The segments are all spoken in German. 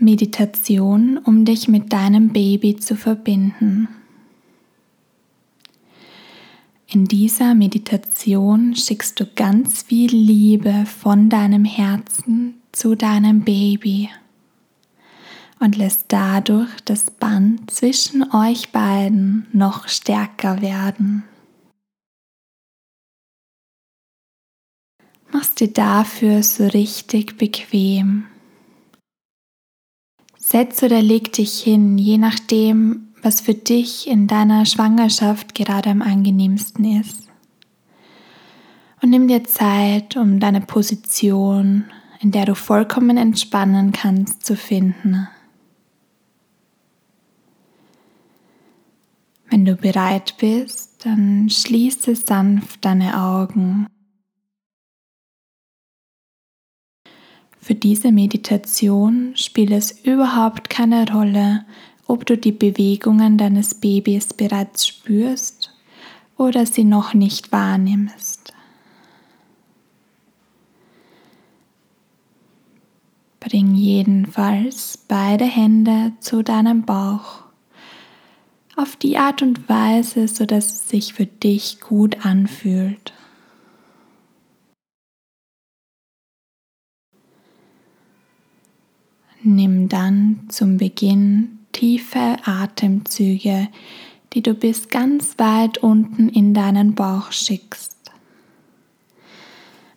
Meditation, um dich mit deinem Baby zu verbinden. In dieser Meditation schickst du ganz viel Liebe von deinem Herzen zu deinem Baby und lässt dadurch das Band zwischen euch beiden noch stärker werden. Machst dir dafür so richtig bequem. Setz oder leg dich hin, je nachdem, was für dich in deiner Schwangerschaft gerade am angenehmsten ist. Und nimm dir Zeit, um deine Position, in der du vollkommen entspannen kannst, zu finden. Wenn du bereit bist, dann schließe sanft deine Augen Für diese Meditation spielt es überhaupt keine Rolle, ob du die Bewegungen deines Babys bereits spürst oder sie noch nicht wahrnimmst. Bring jedenfalls beide Hände zu deinem Bauch auf die Art und Weise, sodass es sich für dich gut anfühlt. Nimm dann zum Beginn tiefe Atemzüge, die du bis ganz weit unten in deinen Bauch schickst.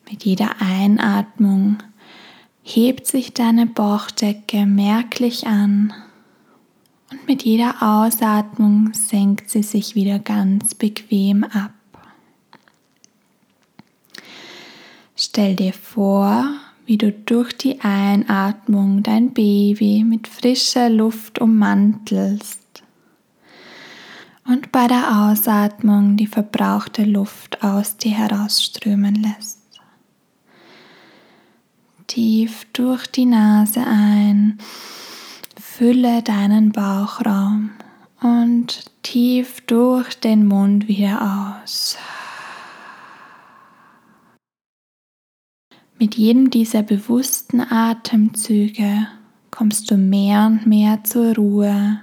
Mit jeder Einatmung hebt sich deine Bauchdecke merklich an und mit jeder Ausatmung senkt sie sich wieder ganz bequem ab. Stell dir vor, wie du durch die Einatmung dein Baby mit frischer Luft ummantelst und bei der Ausatmung die verbrauchte Luft aus dir herausströmen lässt. Tief durch die Nase ein, fülle deinen Bauchraum und tief durch den Mund wieder aus. Mit jedem dieser bewussten Atemzüge kommst du mehr und mehr zur Ruhe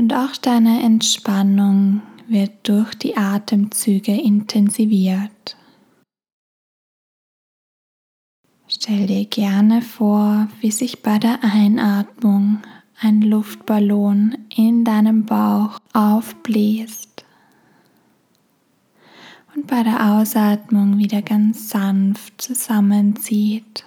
und auch deine Entspannung wird durch die Atemzüge intensiviert. Stell dir gerne vor, wie sich bei der Einatmung ein Luftballon in deinem Bauch aufbläst und bei der Ausatmung wieder ganz sanft zusammenzieht.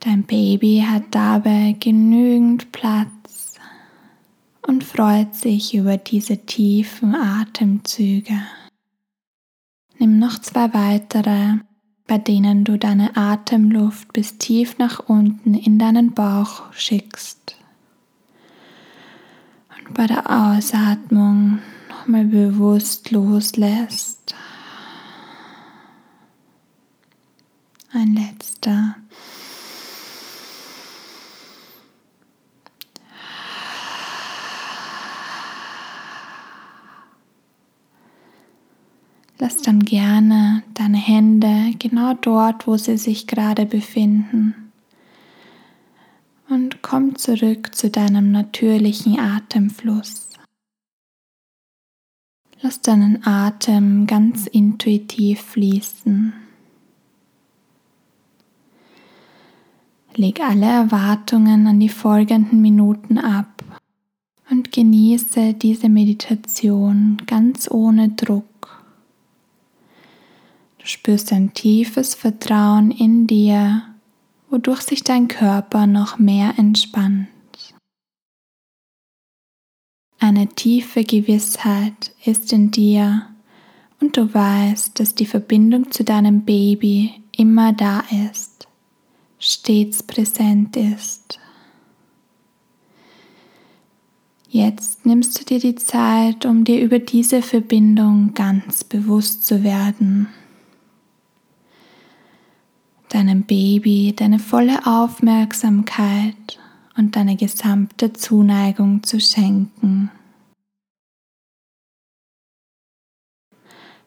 Dein Baby hat dabei genügend Platz und freut sich über diese tiefen Atemzüge. Nimm noch zwei weitere, bei denen du deine Atemluft bis tief nach unten in deinen Bauch schickst. Und bei der Ausatmung nochmal bewusst loslässt. Ein letzter. Lass dann gerne deine Hände genau dort, wo sie sich gerade befinden. Und komm zurück zu deinem natürlichen Atemfluss. Lass deinen Atem ganz intuitiv fließen. Leg alle Erwartungen an die folgenden Minuten ab und genieße diese Meditation ganz ohne Druck. Du spürst ein tiefes Vertrauen in dir, wodurch sich dein Körper noch mehr entspannt. Eine tiefe Gewissheit ist in dir und du weißt, dass die Verbindung zu deinem Baby immer da ist, stets präsent ist. Jetzt nimmst du dir die Zeit, um dir über diese Verbindung ganz bewusst zu werden. Deinem Baby deine volle Aufmerksamkeit und deine gesamte Zuneigung zu schenken.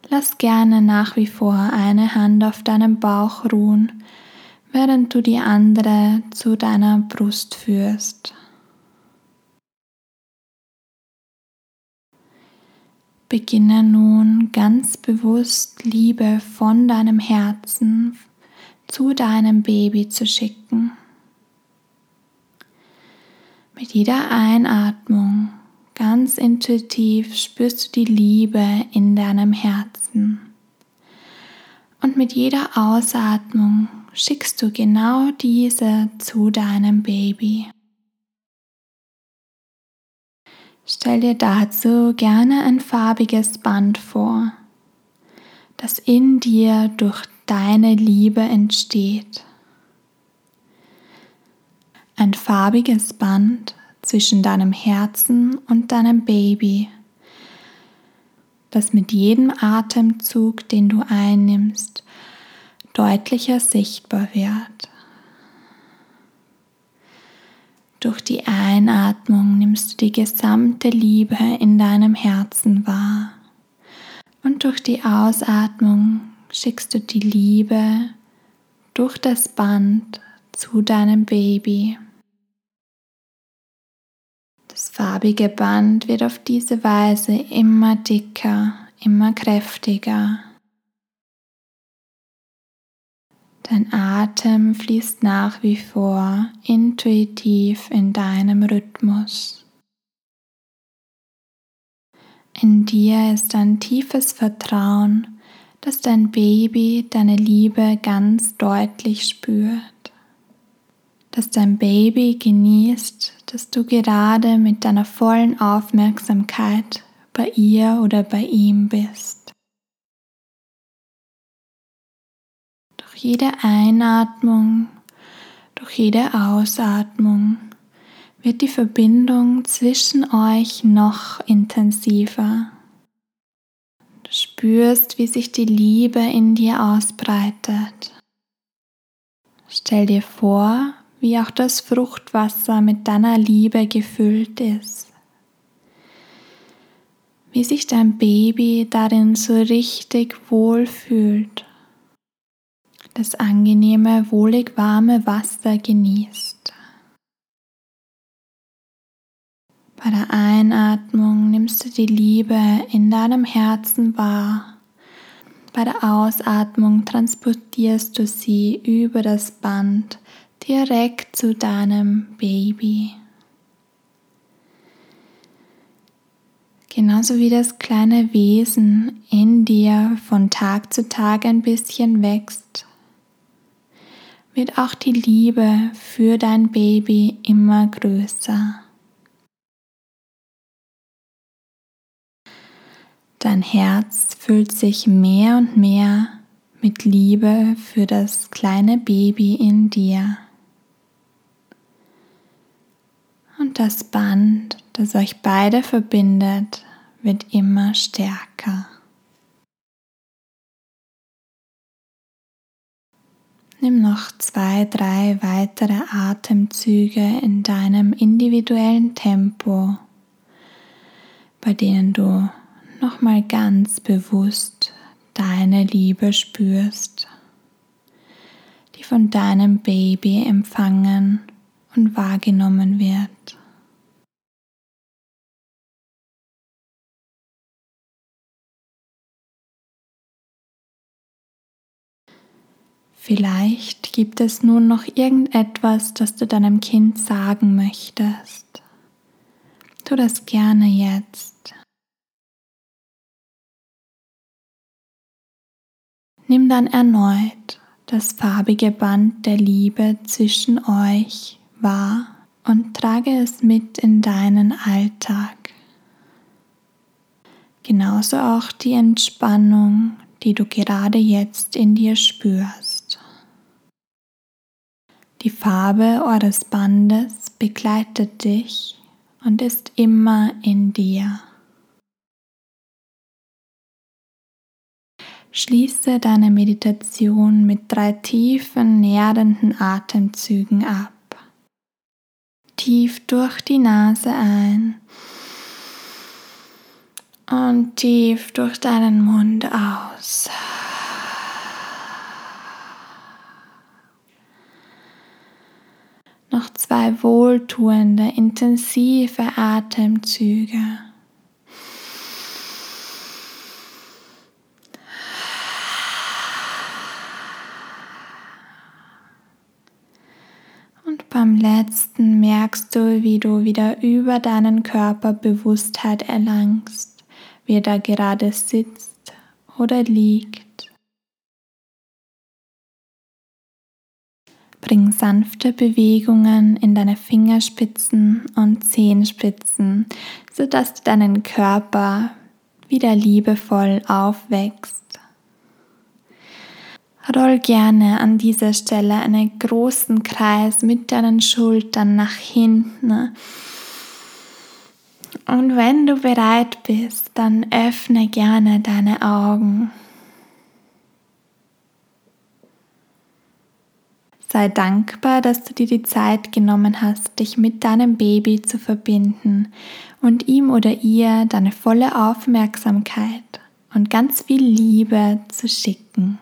Lass gerne nach wie vor eine Hand auf deinem Bauch ruhen, während du die andere zu deiner Brust führst. Beginne nun ganz bewusst Liebe von deinem Herzen zu deinem Baby zu schicken. Mit jeder Einatmung ganz intuitiv spürst du die Liebe in deinem Herzen. Und mit jeder Ausatmung schickst du genau diese zu deinem Baby. Stell dir dazu gerne ein farbiges Band vor, das in dir durch deine Liebe entsteht. Ein farbiges Band zwischen deinem Herzen und deinem Baby, das mit jedem Atemzug, den du einnimmst, deutlicher sichtbar wird. Durch die Einatmung nimmst du die gesamte Liebe in deinem Herzen wahr und durch die Ausatmung schickst du die Liebe durch das Band zu deinem Baby. Das farbige Band wird auf diese Weise immer dicker, immer kräftiger. Dein Atem fließt nach wie vor intuitiv in deinem Rhythmus. In dir ist ein tiefes Vertrauen, dass dein Baby deine Liebe ganz deutlich spürt dass dein Baby genießt, dass du gerade mit deiner vollen Aufmerksamkeit bei ihr oder bei ihm bist. Durch jede Einatmung, durch jede Ausatmung wird die Verbindung zwischen euch noch intensiver. Du spürst, wie sich die Liebe in dir ausbreitet. Stell dir vor, wie auch das Fruchtwasser mit deiner Liebe gefüllt ist. Wie sich dein Baby darin so richtig wohl fühlt, das angenehme, wohlig warme Wasser genießt. Bei der Einatmung nimmst du die Liebe in deinem Herzen wahr. Bei der Ausatmung transportierst du sie über das Band direkt zu deinem Baby. Genauso wie das kleine Wesen in dir von Tag zu Tag ein bisschen wächst, wird auch die Liebe für dein Baby immer größer. Dein Herz füllt sich mehr und mehr mit Liebe für das kleine Baby in dir. Das Band, das euch beide verbindet, wird immer stärker. Nimm noch zwei, drei weitere Atemzüge in deinem individuellen Tempo, bei denen du nochmal ganz bewusst deine Liebe spürst, die von deinem Baby empfangen und wahrgenommen wird. Vielleicht gibt es nun noch irgendetwas, das du deinem Kind sagen möchtest. Tu das gerne jetzt. Nimm dann erneut das farbige Band der Liebe zwischen euch wahr und trage es mit in deinen Alltag. Genauso auch die Entspannung, die du gerade jetzt in dir spürst. Die Farbe eures Bandes begleitet dich und ist immer in dir. Schließe deine Meditation mit drei tiefen, nährenden Atemzügen ab tief durch die Nase ein und tief durch deinen Mund aus. Drei wohltuende, intensive Atemzüge. Und beim letzten merkst du, wie du wieder über deinen Körper Bewusstheit erlangst, wie er gerade sitzt oder liegt. Bring sanfte Bewegungen in deine Fingerspitzen und Zehenspitzen, sodass du deinen Körper wieder liebevoll aufwächst. Roll gerne an dieser Stelle einen großen Kreis mit deinen Schultern nach hinten. Und wenn du bereit bist, dann öffne gerne deine Augen. Sei dankbar, dass du dir die Zeit genommen hast, dich mit deinem Baby zu verbinden und ihm oder ihr deine volle Aufmerksamkeit und ganz viel Liebe zu schicken.